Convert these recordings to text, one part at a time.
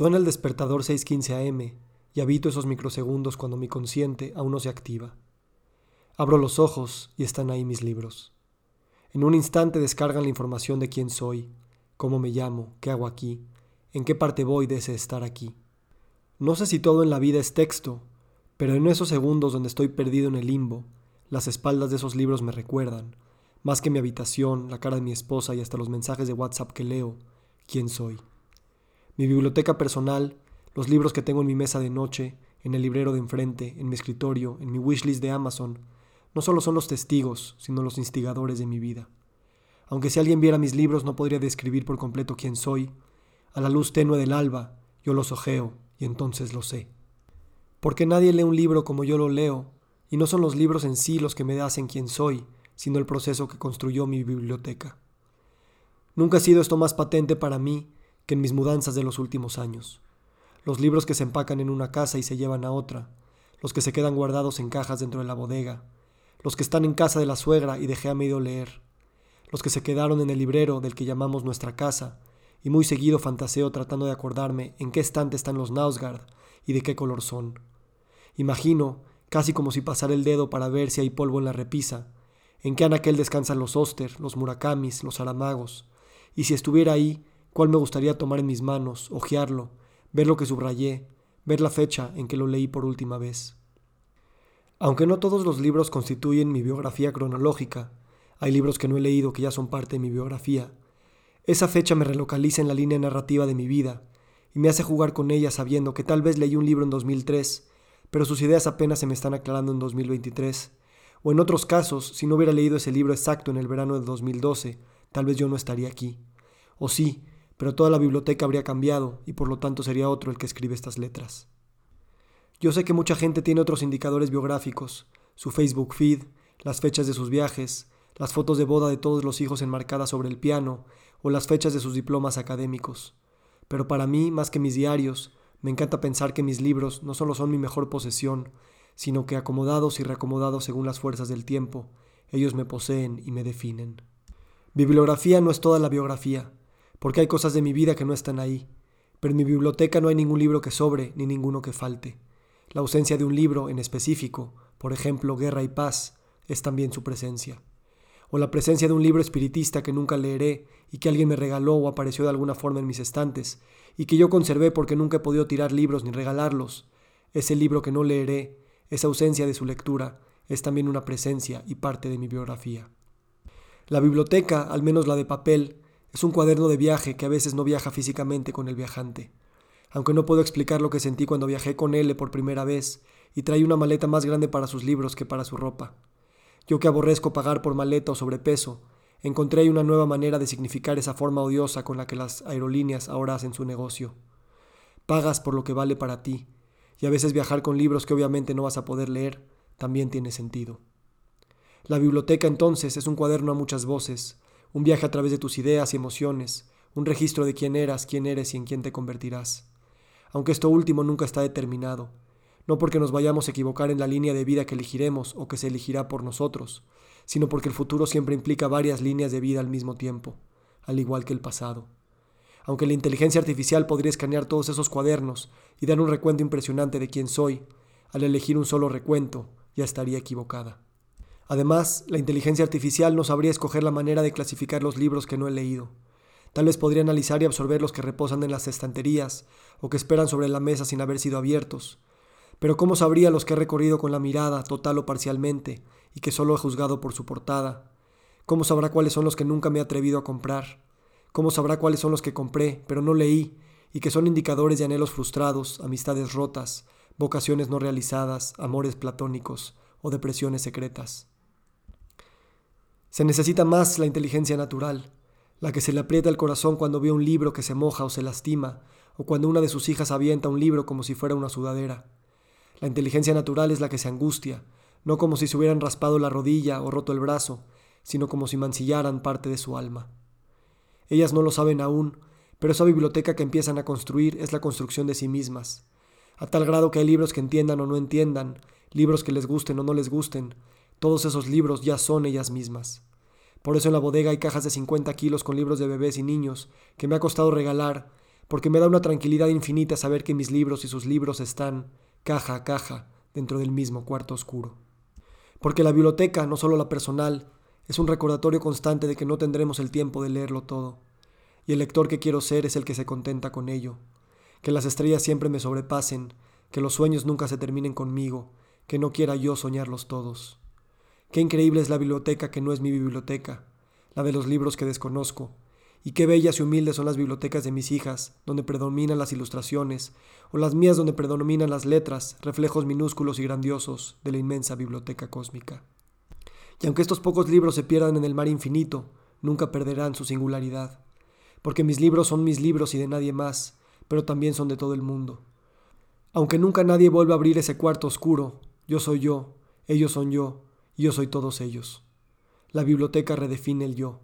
Suena el despertador 6:15 am y habito esos microsegundos cuando mi consciente aún no se activa. Abro los ojos y están ahí mis libros. En un instante descargan la información de quién soy, cómo me llamo, qué hago aquí, en qué parte voy de ese estar aquí. No sé si todo en la vida es texto, pero en esos segundos donde estoy perdido en el limbo, las espaldas de esos libros me recuerdan, más que mi habitación, la cara de mi esposa y hasta los mensajes de WhatsApp que leo, quién soy. Mi biblioteca personal, los libros que tengo en mi mesa de noche, en el librero de enfrente, en mi escritorio, en mi wishlist de Amazon, no solo son los testigos, sino los instigadores de mi vida. Aunque si alguien viera mis libros no podría describir por completo quién soy, a la luz tenue del alba yo los ojeo y entonces lo sé. Porque nadie lee un libro como yo lo leo, y no son los libros en sí los que me hacen quién soy, sino el proceso que construyó mi biblioteca. Nunca ha sido esto más patente para mí que en mis mudanzas de los últimos años. Los libros que se empacan en una casa y se llevan a otra, los que se quedan guardados en cajas dentro de la bodega, los que están en casa de la suegra y dejé a medio leer, los que se quedaron en el librero del que llamamos nuestra casa, y muy seguido fantaseo tratando de acordarme en qué estante están los Nausgard y de qué color son. Imagino, casi como si pasara el dedo para ver si hay polvo en la repisa, en qué anaquel descansan los Oster, los Murakamis, los Aramagos, y si estuviera ahí, cuál me gustaría tomar en mis manos, hojearlo, ver lo que subrayé, ver la fecha en que lo leí por última vez. Aunque no todos los libros constituyen mi biografía cronológica, hay libros que no he leído que ya son parte de mi biografía, esa fecha me relocaliza en la línea narrativa de mi vida y me hace jugar con ella sabiendo que tal vez leí un libro en 2003, pero sus ideas apenas se me están aclarando en 2023. O en otros casos, si no hubiera leído ese libro exacto en el verano de 2012, tal vez yo no estaría aquí. O sí, pero toda la biblioteca habría cambiado y por lo tanto sería otro el que escribe estas letras. Yo sé que mucha gente tiene otros indicadores biográficos, su Facebook feed, las fechas de sus viajes, las fotos de boda de todos los hijos enmarcadas sobre el piano o las fechas de sus diplomas académicos. Pero para mí, más que mis diarios, me encanta pensar que mis libros no solo son mi mejor posesión, sino que acomodados y reacomodados según las fuerzas del tiempo, ellos me poseen y me definen. Bibliografía no es toda la biografía, porque hay cosas de mi vida que no están ahí, pero en mi biblioteca no hay ningún libro que sobre ni ninguno que falte. La ausencia de un libro en específico, por ejemplo Guerra y Paz, es también su presencia. O la presencia de un libro espiritista que nunca leeré y que alguien me regaló o apareció de alguna forma en mis estantes, y que yo conservé porque nunca he podido tirar libros ni regalarlos. Ese libro que no leeré, esa ausencia de su lectura, es también una presencia y parte de mi biografía. La biblioteca, al menos la de papel, es un cuaderno de viaje que a veces no viaja físicamente con el viajante. Aunque no puedo explicar lo que sentí cuando viajé con él por primera vez y trae una maleta más grande para sus libros que para su ropa. Yo que aborrezco pagar por maleta o sobrepeso, encontré una nueva manera de significar esa forma odiosa con la que las aerolíneas ahora hacen su negocio. Pagas por lo que vale para ti, y a veces viajar con libros que obviamente no vas a poder leer también tiene sentido. La biblioteca entonces es un cuaderno a muchas voces, un viaje a través de tus ideas y emociones, un registro de quién eras, quién eres y en quién te convertirás. Aunque esto último nunca está determinado, no porque nos vayamos a equivocar en la línea de vida que elegiremos o que se elegirá por nosotros, sino porque el futuro siempre implica varias líneas de vida al mismo tiempo, al igual que el pasado. Aunque la inteligencia artificial podría escanear todos esos cuadernos y dar un recuento impresionante de quién soy, al elegir un solo recuento, ya estaría equivocada. Además, la inteligencia artificial no sabría escoger la manera de clasificar los libros que no he leído. Tal vez podría analizar y absorber los que reposan en las estanterías o que esperan sobre la mesa sin haber sido abiertos. Pero ¿cómo sabría los que he recorrido con la mirada, total o parcialmente, y que solo he juzgado por su portada? ¿Cómo sabrá cuáles son los que nunca me he atrevido a comprar? ¿Cómo sabrá cuáles son los que compré, pero no leí, y que son indicadores de anhelos frustrados, amistades rotas, vocaciones no realizadas, amores platónicos o depresiones secretas? Se necesita más la inteligencia natural, la que se le aprieta el corazón cuando ve un libro que se moja o se lastima, o cuando una de sus hijas avienta un libro como si fuera una sudadera. La inteligencia natural es la que se angustia, no como si se hubieran raspado la rodilla o roto el brazo, sino como si mancillaran parte de su alma. Ellas no lo saben aún, pero esa biblioteca que empiezan a construir es la construcción de sí mismas, a tal grado que hay libros que entiendan o no entiendan, libros que les gusten o no les gusten, todos esos libros ya son ellas mismas. Por eso en la bodega hay cajas de 50 kilos con libros de bebés y niños que me ha costado regalar, porque me da una tranquilidad infinita saber que mis libros y sus libros están, caja a caja, dentro del mismo cuarto oscuro. Porque la biblioteca, no solo la personal, es un recordatorio constante de que no tendremos el tiempo de leerlo todo, y el lector que quiero ser es el que se contenta con ello, que las estrellas siempre me sobrepasen, que los sueños nunca se terminen conmigo, que no quiera yo soñarlos todos. Qué increíble es la biblioteca que no es mi biblioteca, la de los libros que desconozco, y qué bellas y humildes son las bibliotecas de mis hijas, donde predominan las ilustraciones, o las mías donde predominan las letras, reflejos minúsculos y grandiosos de la inmensa biblioteca cósmica. Y aunque estos pocos libros se pierdan en el mar infinito, nunca perderán su singularidad, porque mis libros son mis libros y de nadie más, pero también son de todo el mundo. Aunque nunca nadie vuelva a abrir ese cuarto oscuro, yo soy yo, ellos son yo, yo soy todos ellos. La biblioteca redefine el yo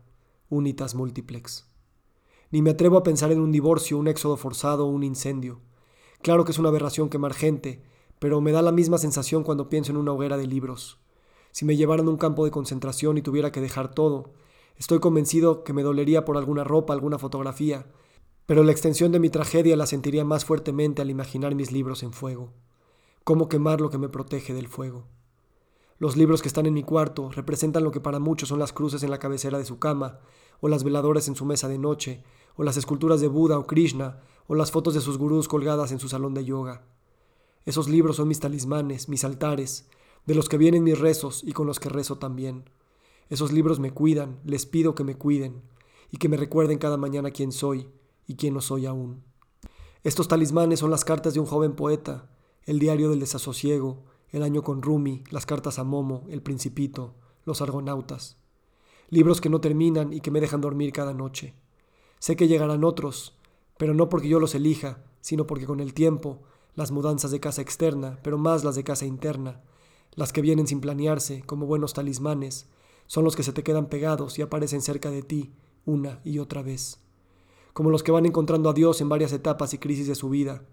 unitas multiplex. Ni me atrevo a pensar en un divorcio, un éxodo forzado o un incendio. Claro que es una aberración quemar gente, pero me da la misma sensación cuando pienso en una hoguera de libros. Si me llevaran a un campo de concentración y tuviera que dejar todo, estoy convencido que me dolería por alguna ropa, alguna fotografía, pero la extensión de mi tragedia la sentiría más fuertemente al imaginar mis libros en fuego. ¿Cómo quemar lo que me protege del fuego? Los libros que están en mi cuarto representan lo que para muchos son las cruces en la cabecera de su cama, o las veladoras en su mesa de noche, o las esculturas de Buda o Krishna, o las fotos de sus gurús colgadas en su salón de yoga. Esos libros son mis talismanes, mis altares, de los que vienen mis rezos y con los que rezo también. Esos libros me cuidan, les pido que me cuiden, y que me recuerden cada mañana quién soy y quién no soy aún. Estos talismanes son las cartas de un joven poeta, el diario del desasosiego, el año con Rumi, Las cartas a Momo, El Principito, Los Argonautas. Libros que no terminan y que me dejan dormir cada noche. Sé que llegarán otros, pero no porque yo los elija, sino porque con el tiempo, las mudanzas de casa externa, pero más las de casa interna, las que vienen sin planearse, como buenos talismanes, son los que se te quedan pegados y aparecen cerca de ti una y otra vez. Como los que van encontrando a Dios en varias etapas y crisis de su vida,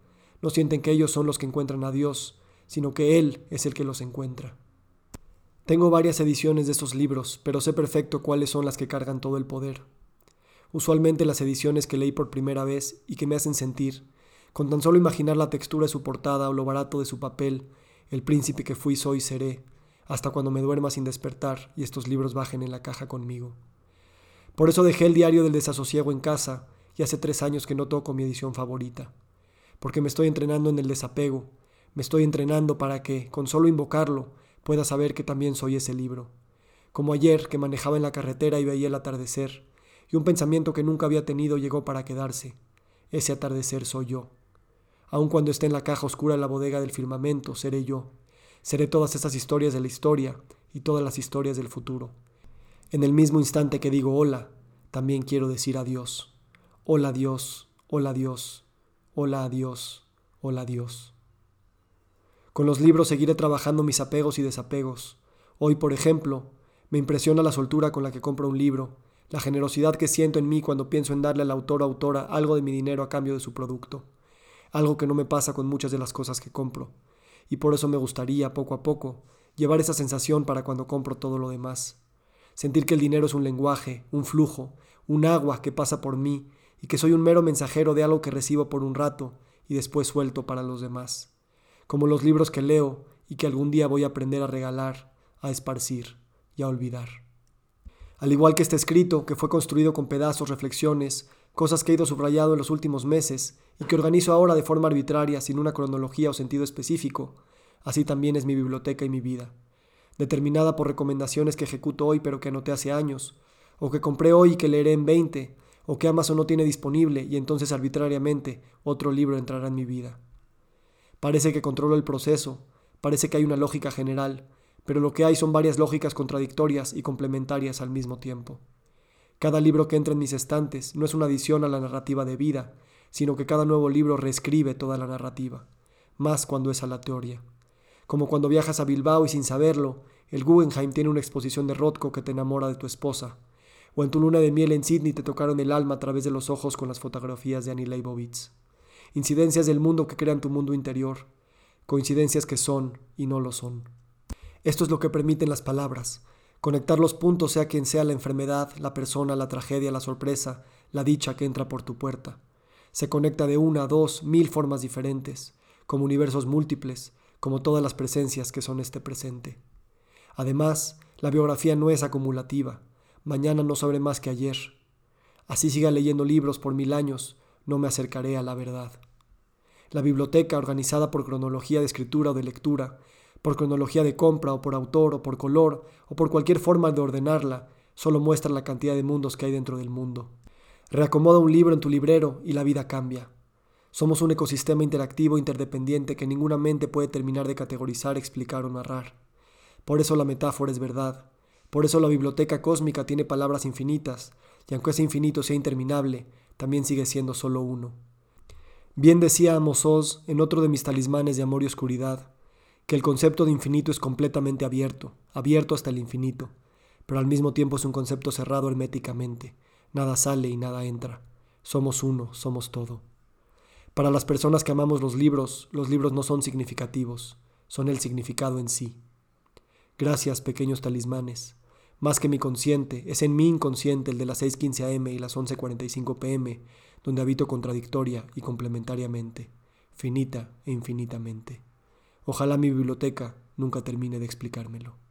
no sienten que ellos son los que encuentran a Dios, sino que Él es el que los encuentra. Tengo varias ediciones de estos libros, pero sé perfecto cuáles son las que cargan todo el poder. Usualmente las ediciones que leí por primera vez y que me hacen sentir, con tan solo imaginar la textura de su portada o lo barato de su papel, el príncipe que fui, soy, seré, hasta cuando me duerma sin despertar y estos libros bajen en la caja conmigo. Por eso dejé el diario del desasosiego en casa y hace tres años que no toco mi edición favorita, porque me estoy entrenando en el desapego, me estoy entrenando para que, con solo invocarlo, pueda saber que también soy ese libro. Como ayer que manejaba en la carretera y veía el atardecer, y un pensamiento que nunca había tenido llegó para quedarse. Ese atardecer soy yo. Aun cuando esté en la caja oscura de la bodega del firmamento, seré yo. Seré todas esas historias de la historia y todas las historias del futuro. En el mismo instante que digo hola, también quiero decir adiós. Hola Dios, hola Dios, hola adiós, hola Dios. Con los libros seguiré trabajando mis apegos y desapegos. Hoy, por ejemplo, me impresiona la soltura con la que compro un libro, la generosidad que siento en mí cuando pienso en darle al autor o autora algo de mi dinero a cambio de su producto, algo que no me pasa con muchas de las cosas que compro, y por eso me gustaría, poco a poco, llevar esa sensación para cuando compro todo lo demás. Sentir que el dinero es un lenguaje, un flujo, un agua que pasa por mí y que soy un mero mensajero de algo que recibo por un rato y después suelto para los demás como los libros que leo y que algún día voy a aprender a regalar, a esparcir y a olvidar. Al igual que este escrito, que fue construido con pedazos, reflexiones, cosas que he ido subrayado en los últimos meses y que organizo ahora de forma arbitraria sin una cronología o sentido específico, así también es mi biblioteca y mi vida, determinada por recomendaciones que ejecuto hoy pero que anoté hace años, o que compré hoy y que leeré en 20, o que Amazon no tiene disponible y entonces arbitrariamente otro libro entrará en mi vida. Parece que controlo el proceso, parece que hay una lógica general, pero lo que hay son varias lógicas contradictorias y complementarias al mismo tiempo. Cada libro que entra en mis estantes no es una adición a la narrativa de vida, sino que cada nuevo libro reescribe toda la narrativa, más cuando es a la teoría. Como cuando viajas a Bilbao y sin saberlo, el Guggenheim tiene una exposición de Rothko que te enamora de tu esposa, o en tu luna de miel en Sydney te tocaron el alma a través de los ojos con las fotografías de Annie Leibovitz incidencias del mundo que crean tu mundo interior, coincidencias que son y no lo son. Esto es lo que permiten las palabras, conectar los puntos sea quien sea la enfermedad, la persona, la tragedia, la sorpresa, la dicha que entra por tu puerta. Se conecta de una, dos, mil formas diferentes, como universos múltiples, como todas las presencias que son este presente. Además, la biografía no es acumulativa. Mañana no sabré más que ayer. Así siga leyendo libros por mil años, no me acercaré a la verdad. La biblioteca, organizada por cronología de escritura o de lectura, por cronología de compra o por autor o por color o por cualquier forma de ordenarla, solo muestra la cantidad de mundos que hay dentro del mundo. Reacomoda un libro en tu librero y la vida cambia. Somos un ecosistema interactivo interdependiente que ninguna mente puede terminar de categorizar, explicar o narrar. Por eso la metáfora es verdad. Por eso la biblioteca cósmica tiene palabras infinitas, y aunque ese infinito sea interminable, también sigue siendo solo uno. Bien decía Amos en otro de mis talismanes de amor y oscuridad, que el concepto de infinito es completamente abierto, abierto hasta el infinito, pero al mismo tiempo es un concepto cerrado herméticamente, nada sale y nada entra, somos uno, somos todo. Para las personas que amamos los libros, los libros no son significativos, son el significado en sí. Gracias, pequeños talismanes. Más que mi consciente, es en mi inconsciente el de las 6.15 am y las 11.45 pm, donde habito contradictoria y complementariamente, finita e infinitamente. Ojalá mi biblioteca nunca termine de explicármelo.